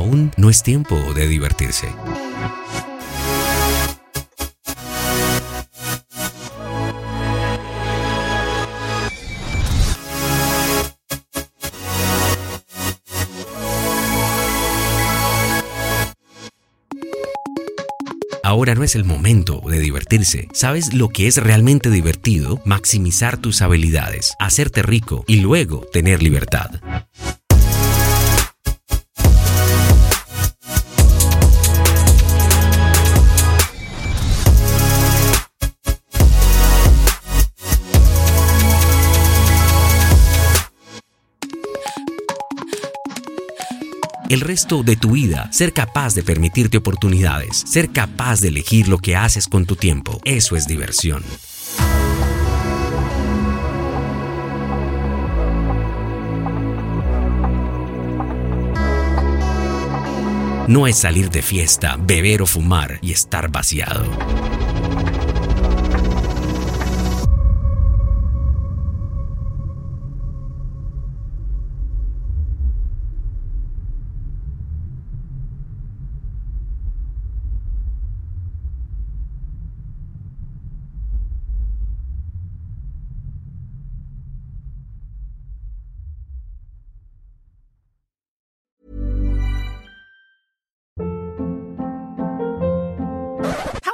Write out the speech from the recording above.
Aún no es tiempo de divertirse. Ahora no es el momento de divertirse. ¿Sabes lo que es realmente divertido? Maximizar tus habilidades, hacerte rico y luego tener libertad. El resto de tu vida, ser capaz de permitirte oportunidades, ser capaz de elegir lo que haces con tu tiempo. Eso es diversión. No es salir de fiesta, beber o fumar y estar vaciado.